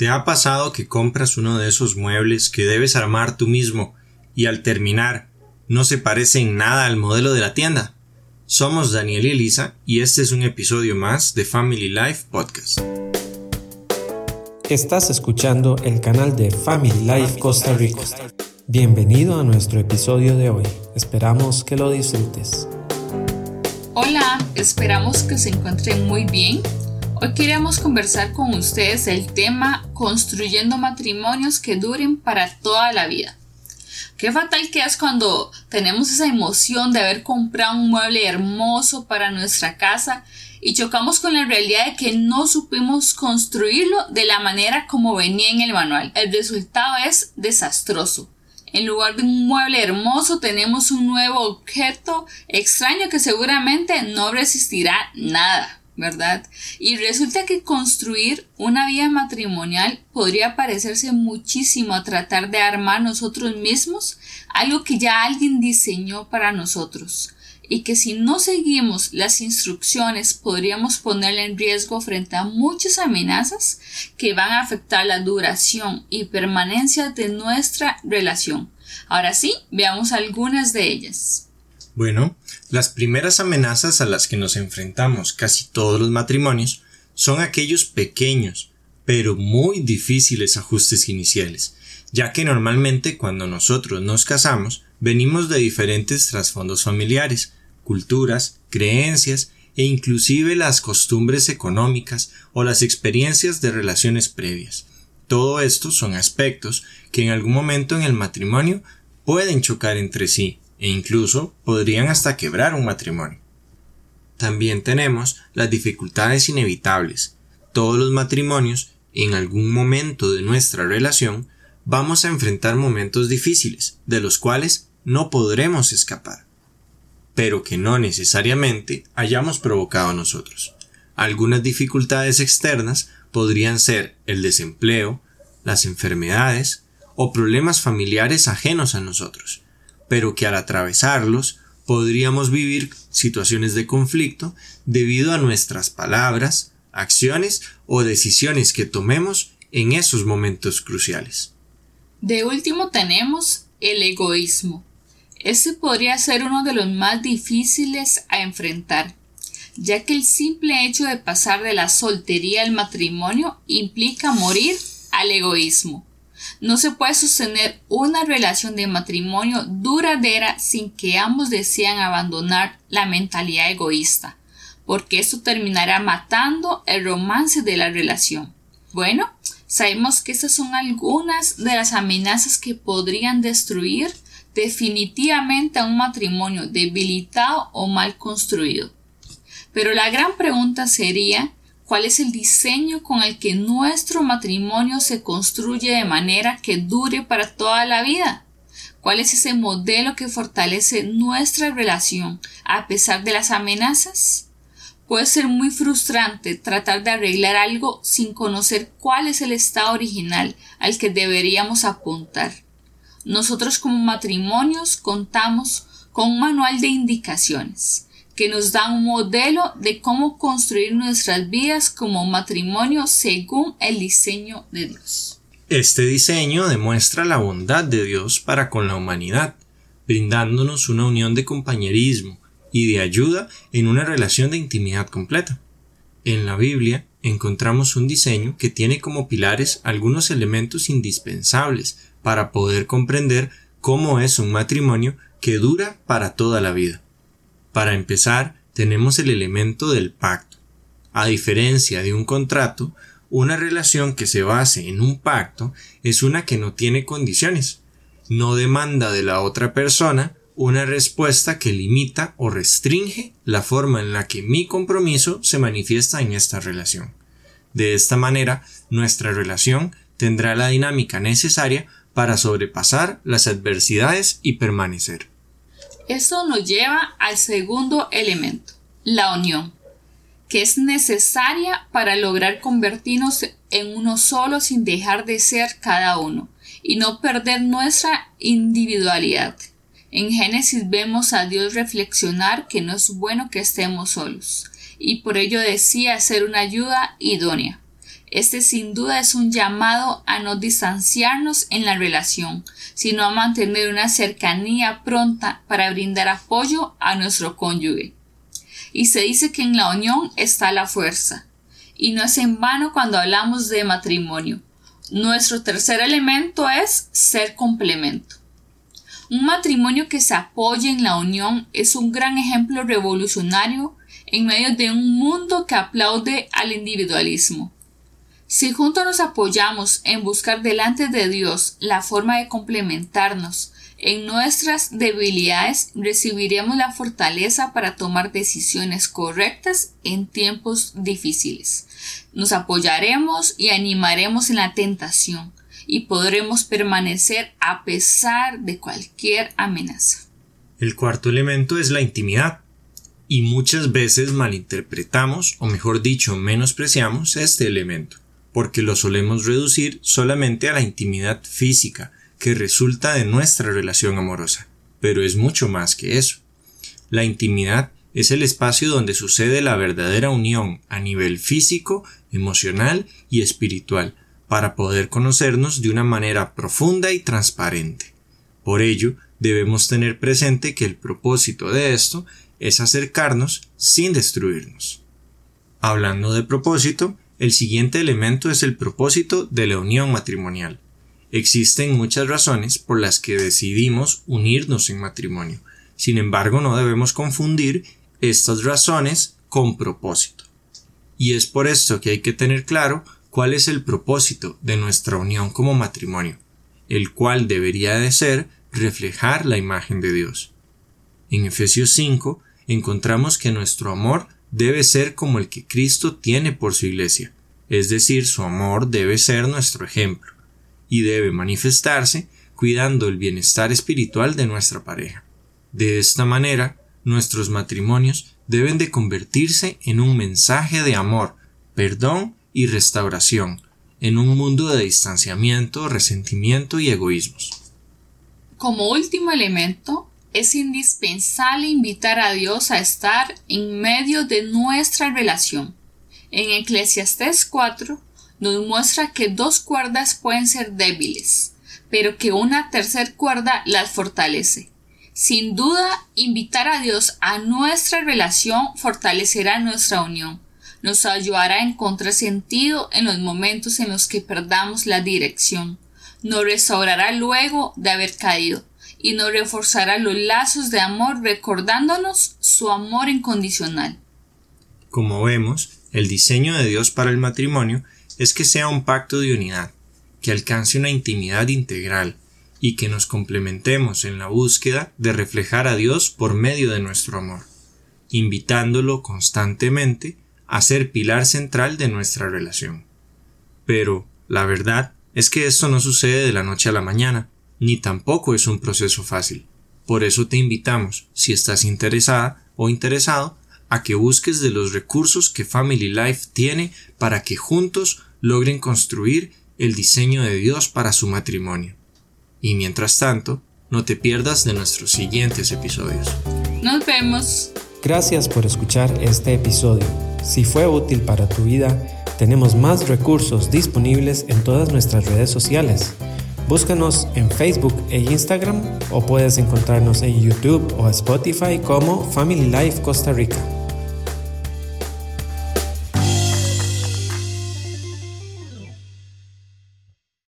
¿Te ha pasado que compras uno de esos muebles que debes armar tú mismo y al terminar no se parece en nada al modelo de la tienda? Somos Daniel y Elisa y este es un episodio más de Family Life Podcast. Estás escuchando el canal de Family Life Costa Rica. Bienvenido a nuestro episodio de hoy. Esperamos que lo disfrutes. Hola, esperamos que se encuentren muy bien Hoy queremos conversar con ustedes el tema construyendo matrimonios que duren para toda la vida. Qué fatal que es cuando tenemos esa emoción de haber comprado un mueble hermoso para nuestra casa y chocamos con la realidad de que no supimos construirlo de la manera como venía en el manual. El resultado es desastroso. En lugar de un mueble hermoso tenemos un nuevo objeto extraño que seguramente no resistirá nada. ¿Verdad? Y resulta que construir una vida matrimonial podría parecerse muchísimo a tratar de armar nosotros mismos algo que ya alguien diseñó para nosotros y que si no seguimos las instrucciones podríamos ponerle en riesgo frente a muchas amenazas que van a afectar la duración y permanencia de nuestra relación. Ahora sí, veamos algunas de ellas. Bueno, las primeras amenazas a las que nos enfrentamos casi todos los matrimonios son aquellos pequeños, pero muy difíciles ajustes iniciales, ya que normalmente cuando nosotros nos casamos venimos de diferentes trasfondos familiares, culturas, creencias e inclusive las costumbres económicas o las experiencias de relaciones previas. Todo esto son aspectos que en algún momento en el matrimonio pueden chocar entre sí e incluso podrían hasta quebrar un matrimonio. También tenemos las dificultades inevitables. Todos los matrimonios, en algún momento de nuestra relación, vamos a enfrentar momentos difíciles, de los cuales no podremos escapar, pero que no necesariamente hayamos provocado nosotros. Algunas dificultades externas podrían ser el desempleo, las enfermedades o problemas familiares ajenos a nosotros, pero que al atravesarlos podríamos vivir situaciones de conflicto debido a nuestras palabras, acciones o decisiones que tomemos en esos momentos cruciales. De último tenemos el egoísmo. Este podría ser uno de los más difíciles a enfrentar, ya que el simple hecho de pasar de la soltería al matrimonio implica morir al egoísmo. No se puede sostener una relación de matrimonio duradera sin que ambos desean abandonar la mentalidad egoísta, porque esto terminará matando el romance de la relación. Bueno, sabemos que estas son algunas de las amenazas que podrían destruir definitivamente a un matrimonio debilitado o mal construido. Pero la gran pregunta sería cuál es el diseño con el que nuestro matrimonio se construye de manera que dure para toda la vida. ¿Cuál es ese modelo que fortalece nuestra relación a pesar de las amenazas? Puede ser muy frustrante tratar de arreglar algo sin conocer cuál es el estado original al que deberíamos apuntar. Nosotros como matrimonios contamos con un manual de indicaciones que nos da un modelo de cómo construir nuestras vidas como matrimonio según el diseño de Dios. Este diseño demuestra la bondad de Dios para con la humanidad, brindándonos una unión de compañerismo y de ayuda en una relación de intimidad completa. En la Biblia encontramos un diseño que tiene como pilares algunos elementos indispensables para poder comprender cómo es un matrimonio que dura para toda la vida. Para empezar, tenemos el elemento del pacto. A diferencia de un contrato, una relación que se base en un pacto es una que no tiene condiciones. No demanda de la otra persona una respuesta que limita o restringe la forma en la que mi compromiso se manifiesta en esta relación. De esta manera, nuestra relación tendrá la dinámica necesaria para sobrepasar las adversidades y permanecer. Esto nos lleva al segundo elemento, la unión, que es necesaria para lograr convertirnos en uno solo sin dejar de ser cada uno y no perder nuestra individualidad. En Génesis vemos a Dios reflexionar que no es bueno que estemos solos, y por ello decía ser una ayuda idónea. Este sin duda es un llamado a no distanciarnos en la relación, sino a mantener una cercanía pronta para brindar apoyo a nuestro cónyuge. Y se dice que en la unión está la fuerza. Y no es en vano cuando hablamos de matrimonio. Nuestro tercer elemento es ser complemento. Un matrimonio que se apoya en la unión es un gran ejemplo revolucionario en medio de un mundo que aplaude al individualismo. Si juntos nos apoyamos en buscar delante de Dios la forma de complementarnos en nuestras debilidades, recibiremos la fortaleza para tomar decisiones correctas en tiempos difíciles. Nos apoyaremos y animaremos en la tentación y podremos permanecer a pesar de cualquier amenaza. El cuarto elemento es la intimidad y muchas veces malinterpretamos o mejor dicho menospreciamos este elemento porque lo solemos reducir solamente a la intimidad física que resulta de nuestra relación amorosa, pero es mucho más que eso. La intimidad es el espacio donde sucede la verdadera unión a nivel físico, emocional y espiritual, para poder conocernos de una manera profunda y transparente. Por ello, debemos tener presente que el propósito de esto es acercarnos sin destruirnos. Hablando de propósito, el siguiente elemento es el propósito de la unión matrimonial. Existen muchas razones por las que decidimos unirnos en matrimonio. Sin embargo, no debemos confundir estas razones con propósito. Y es por esto que hay que tener claro cuál es el propósito de nuestra unión como matrimonio, el cual debería de ser reflejar la imagen de Dios. En Efesios 5 encontramos que nuestro amor debe ser como el que Cristo tiene por su iglesia, es decir, su amor debe ser nuestro ejemplo, y debe manifestarse cuidando el bienestar espiritual de nuestra pareja. De esta manera, nuestros matrimonios deben de convertirse en un mensaje de amor, perdón y restauración, en un mundo de distanciamiento, resentimiento y egoísmos. Como último elemento, es indispensable invitar a Dios a estar en medio de nuestra relación. En Eclesiastés 4 nos muestra que dos cuerdas pueden ser débiles, pero que una tercera cuerda las fortalece. Sin duda, invitar a Dios a nuestra relación fortalecerá nuestra unión, nos ayudará a encontrar sentido en los momentos en los que perdamos la dirección, nos restaurará luego de haber caído, y nos reforzará los lazos de amor recordándonos su amor incondicional. Como vemos, el diseño de Dios para el matrimonio es que sea un pacto de unidad, que alcance una intimidad integral y que nos complementemos en la búsqueda de reflejar a Dios por medio de nuestro amor, invitándolo constantemente a ser pilar central de nuestra relación. Pero, la verdad es que esto no sucede de la noche a la mañana, ni tampoco es un proceso fácil. Por eso te invitamos, si estás interesada o interesado, a que busques de los recursos que Family Life tiene para que juntos logren construir el diseño de Dios para su matrimonio. Y mientras tanto, no te pierdas de nuestros siguientes episodios. Nos vemos. Gracias por escuchar este episodio. Si fue útil para tu vida, tenemos más recursos disponibles en todas nuestras redes sociales Búscanos en Facebook e Instagram o puedes encontrarnos en YouTube o Spotify como Family Life Costa Rica.